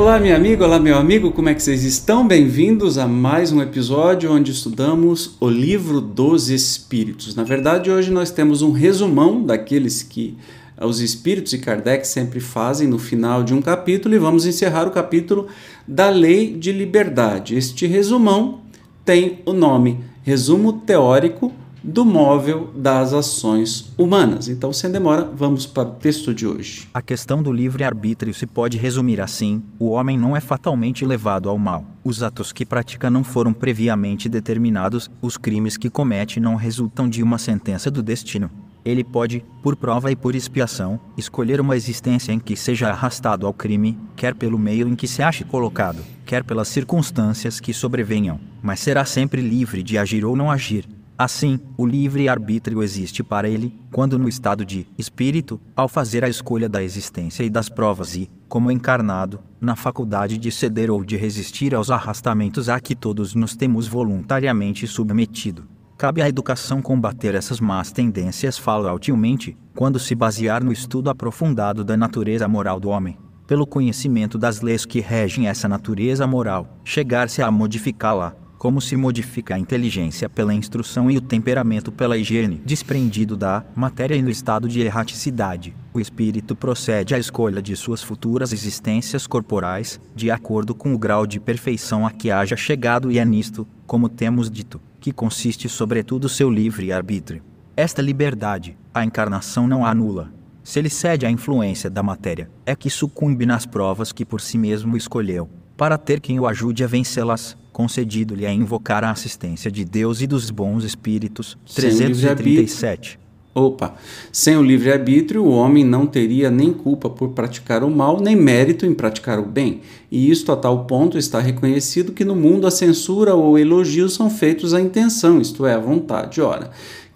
Olá, minha amiga, olá, meu amigo, como é que vocês estão? Bem-vindos a mais um episódio onde estudamos o livro dos Espíritos. Na verdade, hoje nós temos um resumão daqueles que os Espíritos e Kardec sempre fazem no final de um capítulo e vamos encerrar o capítulo da Lei de Liberdade. Este resumão tem o nome Resumo Teórico do móvel das ações humanas. Então, sem demora, vamos para o texto de hoje. A questão do livre-arbítrio se pode resumir assim: o homem não é fatalmente levado ao mal. Os atos que pratica não foram previamente determinados, os crimes que comete não resultam de uma sentença do destino. Ele pode, por prova e por expiação, escolher uma existência em que seja arrastado ao crime, quer pelo meio em que se ache colocado, quer pelas circunstâncias que sobrevenham, mas será sempre livre de agir ou não agir, Assim, o livre-arbítrio existe para ele, quando no estado de espírito, ao fazer a escolha da existência e das provas e, como encarnado, na faculdade de ceder ou de resistir aos arrastamentos a que todos nos temos voluntariamente submetido. Cabe à educação combater essas más tendências falautilmente, quando se basear no estudo aprofundado da natureza moral do homem. Pelo conhecimento das leis que regem essa natureza moral, chegar-se a modificá-la, como se modifica a inteligência pela instrução e o temperamento pela higiene, desprendido da matéria e no estado de erraticidade. O espírito procede à escolha de suas futuras existências corporais, de acordo com o grau de perfeição a que haja chegado, e é nisto, como temos dito, que consiste sobretudo seu livre arbítrio. Esta liberdade, a encarnação não a anula. Se ele cede à influência da matéria, é que sucumbe nas provas que por si mesmo escolheu, para ter quem o ajude a vencê-las concedido-lhe a invocar a assistência de Deus e dos bons espíritos. 337. Opa! Sem o livre-arbítrio, o homem não teria nem culpa por praticar o mal, nem mérito em praticar o bem. E isto a tal ponto está reconhecido que no mundo a censura ou elogio são feitos à intenção, isto é, à vontade. Ora,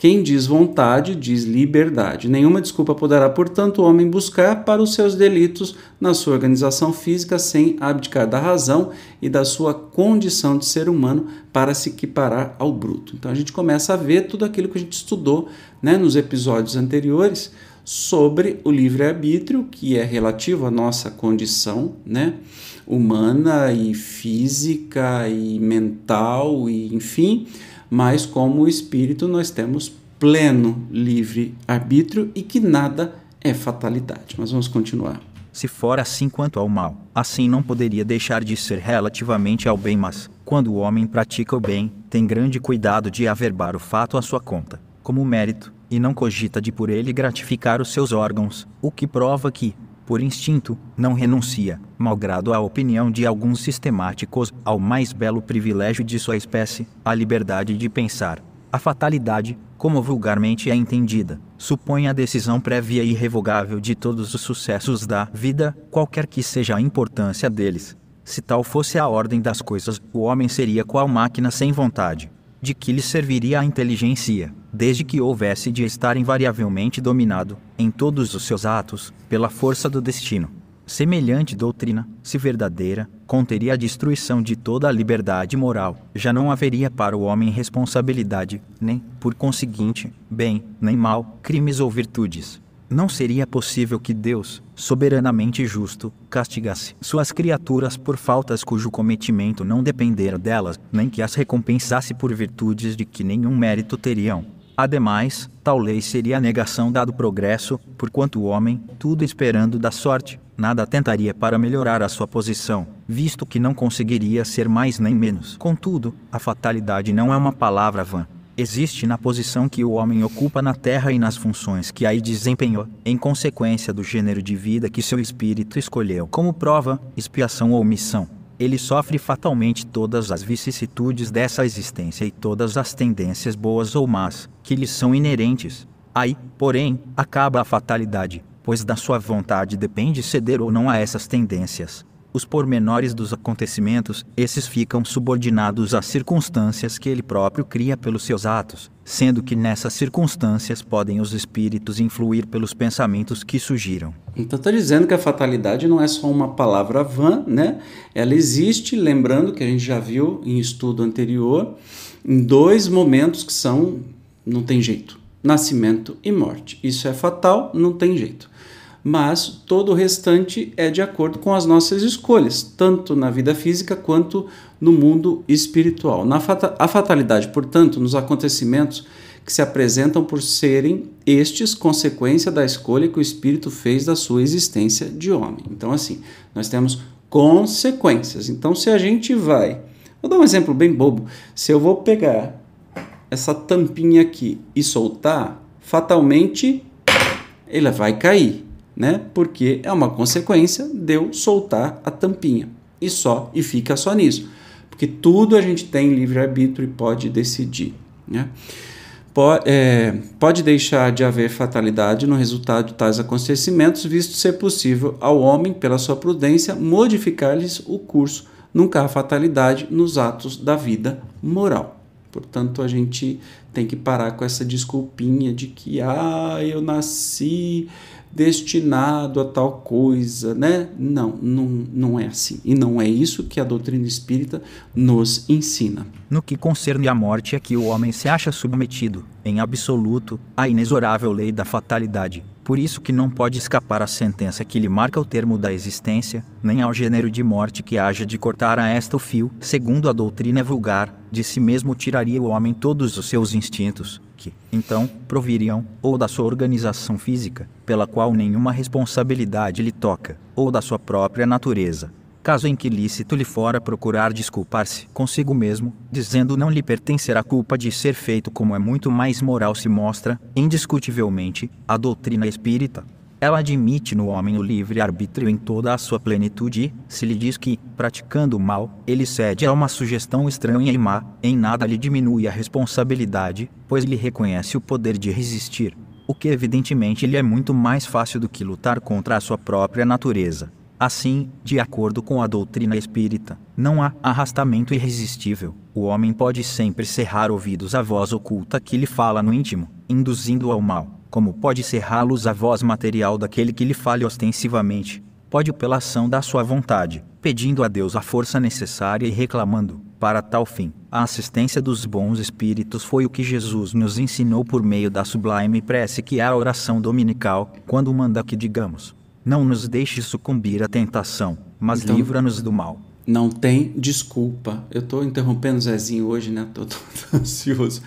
quem diz vontade, diz liberdade. Nenhuma desculpa poderá, portanto, o homem buscar para os seus delitos na sua organização física sem abdicar da razão e da sua condição de ser humano para se equiparar ao bruto. Então a gente começa a ver tudo aquilo que a gente estudou né, nos episódios anteriores sobre o livre-arbítrio, que é relativo à nossa condição né, humana e física e mental, e enfim mas como espírito nós temos pleno livre arbítrio e que nada é fatalidade. Mas vamos continuar. Se for assim quanto ao mal, assim não poderia deixar de ser relativamente ao bem, mas, quando o homem pratica o bem, tem grande cuidado de averbar o fato à sua conta, como mérito, e não cogita de por ele gratificar os seus órgãos, o que prova que, por instinto, não renuncia, malgrado a opinião de alguns sistemáticos, ao mais belo privilégio de sua espécie, a liberdade de pensar. A fatalidade, como vulgarmente é entendida, supõe a decisão prévia e irrevogável de todos os sucessos da vida, qualquer que seja a importância deles. Se tal fosse a ordem das coisas, o homem seria qual máquina sem vontade, de que lhe serviria a inteligência, desde que houvesse de estar invariavelmente dominado, em todos os seus atos, pela força do destino. Semelhante doutrina, se verdadeira, conteria a destruição de toda a liberdade moral. Já não haveria para o homem responsabilidade, nem, por conseguinte, bem, nem mal, crimes ou virtudes não seria possível que Deus, soberanamente justo, castigasse suas criaturas por faltas cujo cometimento não dependera delas, nem que as recompensasse por virtudes de que nenhum mérito teriam. Ademais, tal lei seria a negação dado progresso, porquanto o homem, tudo esperando da sorte, nada tentaria para melhorar a sua posição, visto que não conseguiria ser mais nem menos. Contudo, a fatalidade não é uma palavra vã, existe na posição que o homem ocupa na Terra e nas funções que aí desempenhou, em consequência do gênero de vida que seu espírito escolheu como prova, expiação ou missão. Ele sofre fatalmente todas as vicissitudes dessa existência e todas as tendências boas ou más que lhe são inerentes. Aí, porém, acaba a fatalidade, pois da sua vontade depende ceder ou não a essas tendências os pormenores dos acontecimentos, esses ficam subordinados às circunstâncias que ele próprio cria pelos seus atos, sendo que nessas circunstâncias podem os espíritos influir pelos pensamentos que surgiram. Então está dizendo que a fatalidade não é só uma palavra vã, né? Ela existe, lembrando que a gente já viu em estudo anterior, em dois momentos que são não tem jeito: nascimento e morte. Isso é fatal, não tem jeito. Mas todo o restante é de acordo com as nossas escolhas, tanto na vida física quanto no mundo espiritual. Na fata a fatalidade, portanto, nos acontecimentos que se apresentam por serem estes consequência da escolha que o espírito fez da sua existência de homem. Então, assim, nós temos consequências. Então, se a gente vai. Vou dar um exemplo bem bobo. Se eu vou pegar essa tampinha aqui e soltar, fatalmente ela vai cair, né? Porque é uma consequência de eu soltar a tampinha. E só, e fica só nisso. Porque tudo a gente tem livre-arbítrio e pode decidir, né? Pode, é, pode deixar de haver fatalidade no resultado de tais acontecimentos, visto ser possível ao homem, pela sua prudência, modificar-lhes o curso. Nunca há fatalidade nos atos da vida moral. Portanto, a gente tem que parar com essa desculpinha de que, ah, eu nasci destinado a tal coisa, né? Não, não, não é assim. E não é isso que a doutrina espírita nos ensina. No que concerne à morte é que o homem se acha submetido, em absoluto, à inexorável lei da fatalidade. Por isso que não pode escapar à sentença que lhe marca o termo da existência, nem ao gênero de morte que haja de cortar a esta o fio, segundo a doutrina vulgar, de si mesmo tiraria o homem todos os seus instintos, que, então, proviriam, ou da sua organização física, pela qual nenhuma responsabilidade lhe toca, ou da sua própria natureza. Caso em que lícito lhe fora procurar desculpar-se consigo mesmo, dizendo não lhe pertencer a culpa de ser feito como é muito mais moral se mostra, indiscutivelmente, a doutrina espírita, ela admite no homem o livre-arbítrio em toda a sua plenitude se lhe diz que, praticando o mal, ele cede a uma sugestão estranha e má, em nada lhe diminui a responsabilidade, pois lhe reconhece o poder de resistir, o que evidentemente lhe é muito mais fácil do que lutar contra a sua própria natureza. Assim, de acordo com a doutrina espírita, não há arrastamento irresistível. O homem pode sempre cerrar ouvidos à voz oculta que lhe fala no íntimo, induzindo-o ao mal. Como pode cerrá-los a voz material daquele que lhe fale ostensivamente, pode pela ação da sua vontade, pedindo a Deus a força necessária e reclamando, para tal fim, a assistência dos bons espíritos foi o que Jesus nos ensinou por meio da sublime prece que é a oração dominical, quando manda que digamos: Não nos deixe sucumbir à tentação, mas então, livra-nos do mal. Não tem desculpa. Eu estou interrompendo o Zezinho hoje, né? Estou ansioso.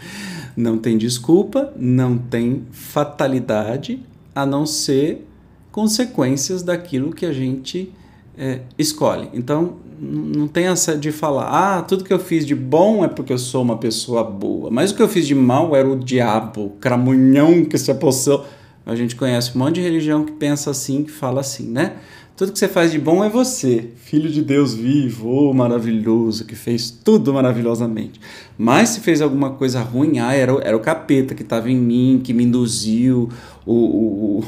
Não tem desculpa, não tem fatalidade, a não ser consequências daquilo que a gente é, escolhe. Então, não tem essa de falar, ah, tudo que eu fiz de bom é porque eu sou uma pessoa boa, mas o que eu fiz de mal era o diabo, o cramunhão que se apossou. A gente conhece um monte de religião que pensa assim, que fala assim, né? Tudo que você faz de bom é você, filho de Deus vivo, oh, maravilhoso, que fez tudo maravilhosamente. Mas se fez alguma coisa ruim, ah, era, era o capeta que estava em mim, que me induziu, o, o,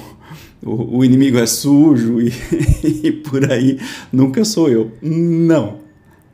o, o inimigo é sujo e, e por aí, nunca sou eu. Não,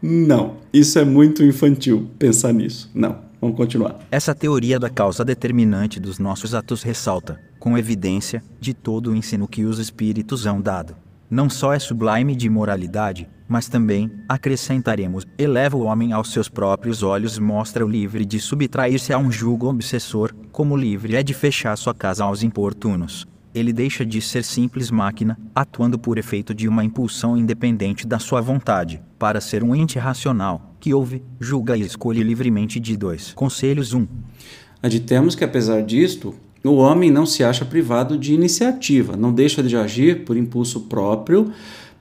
não, isso é muito infantil pensar nisso. Não. Vamos continuar. Essa teoria da causa determinante dos nossos atos ressalta, com evidência, de todo o ensino que os espíritos hão dado não só é sublime de moralidade, mas também, acrescentaremos, eleva o homem aos seus próprios olhos mostra-o livre de subtrair-se a um jugo obsessor, como livre é de fechar sua casa aos importunos. Ele deixa de ser simples máquina, atuando por efeito de uma impulsão independente da sua vontade, para ser um ente racional, que ouve, julga e escolhe livremente de dois. Conselhos 1. Um. Aditemos que, apesar disto, o homem não se acha privado de iniciativa, não deixa de agir por impulso próprio,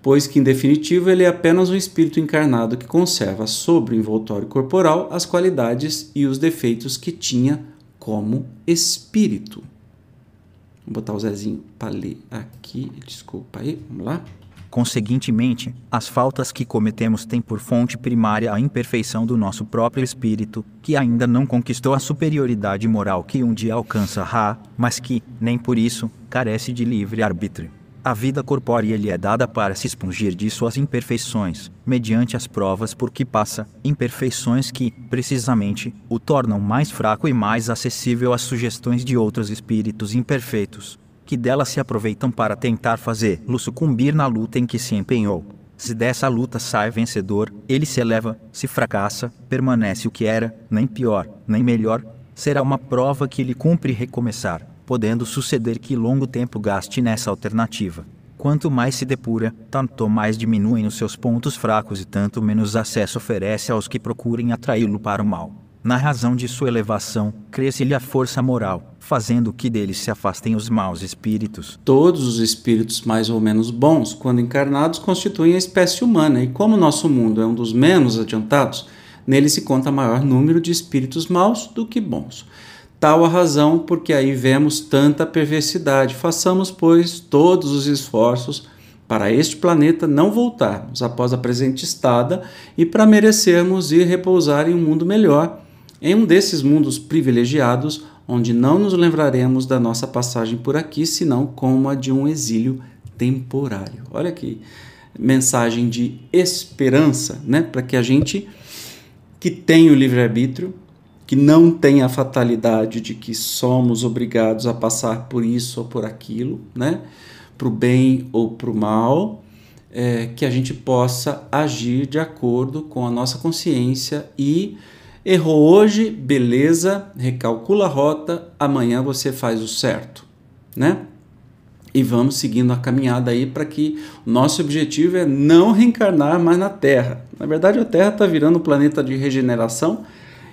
pois que, em definitivo, ele é apenas um espírito encarnado que conserva sobre o envoltório corporal as qualidades e os defeitos que tinha como espírito. Vou botar o Zezinho ler aqui, desculpa aí, vamos lá. Conseguintemente, as faltas que cometemos têm por fonte primária a imperfeição do nosso próprio espírito, que ainda não conquistou a superioridade moral que um dia alcança mas que, nem por isso, carece de livre arbítrio. A vida corpórea lhe é dada para se expungir de suas imperfeições, mediante as provas por que passa, imperfeições que, precisamente, o tornam mais fraco e mais acessível às sugestões de outros espíritos imperfeitos, que dela se aproveitam para tentar fazê-lo sucumbir na luta em que se empenhou. Se dessa luta sai vencedor, ele se eleva, se fracassa, permanece o que era, nem pior, nem melhor, será uma prova que lhe cumpre recomeçar. Podendo suceder que longo tempo gaste nessa alternativa. Quanto mais se depura, tanto mais diminuem os seus pontos fracos e tanto menos acesso oferece aos que procurem atraí-lo para o mal. Na razão de sua elevação, cresce-lhe a força moral, fazendo que dele se afastem os maus espíritos. Todos os espíritos mais ou menos bons, quando encarnados, constituem a espécie humana, e como nosso mundo é um dos menos adiantados, nele se conta maior número de espíritos maus do que bons. Tal a razão porque aí vemos tanta perversidade. Façamos, pois, todos os esforços para este planeta não voltarmos após a presente estada e para merecermos ir repousar em um mundo melhor, em um desses mundos privilegiados, onde não nos lembraremos da nossa passagem por aqui, senão como a de um exílio temporário. Olha aqui, mensagem de esperança, né? Para que a gente que tem o livre-arbítrio que não tem a fatalidade de que somos obrigados a passar por isso ou por aquilo, né? para o bem ou para o mal, é, que a gente possa agir de acordo com a nossa consciência e errou hoje, beleza, recalcula a rota, amanhã você faz o certo, né? E vamos seguindo a caminhada aí para que nosso objetivo é não reencarnar mais na Terra. Na verdade, a Terra está virando um planeta de regeneração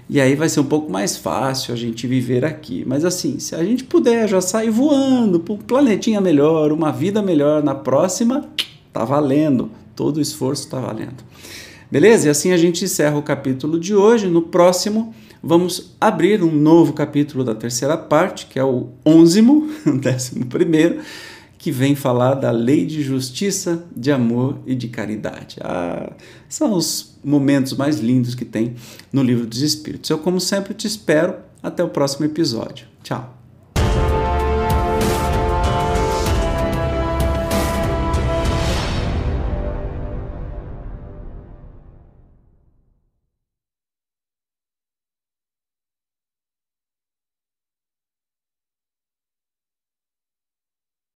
e aí vai ser um pouco mais fácil a gente viver aqui. Mas assim, se a gente puder já sair voando para um planetinha melhor, uma vida melhor na próxima, tá valendo. Todo o esforço tá valendo. Beleza? E assim a gente encerra o capítulo de hoje. No próximo, vamos abrir um novo capítulo da terceira parte, que é o onzimo, o décimo primeiro que vem falar da lei de justiça, de amor e de caridade. Ah, são os momentos mais lindos que tem no livro dos Espíritos. Eu, como sempre, te espero. Até o próximo episódio. Tchau.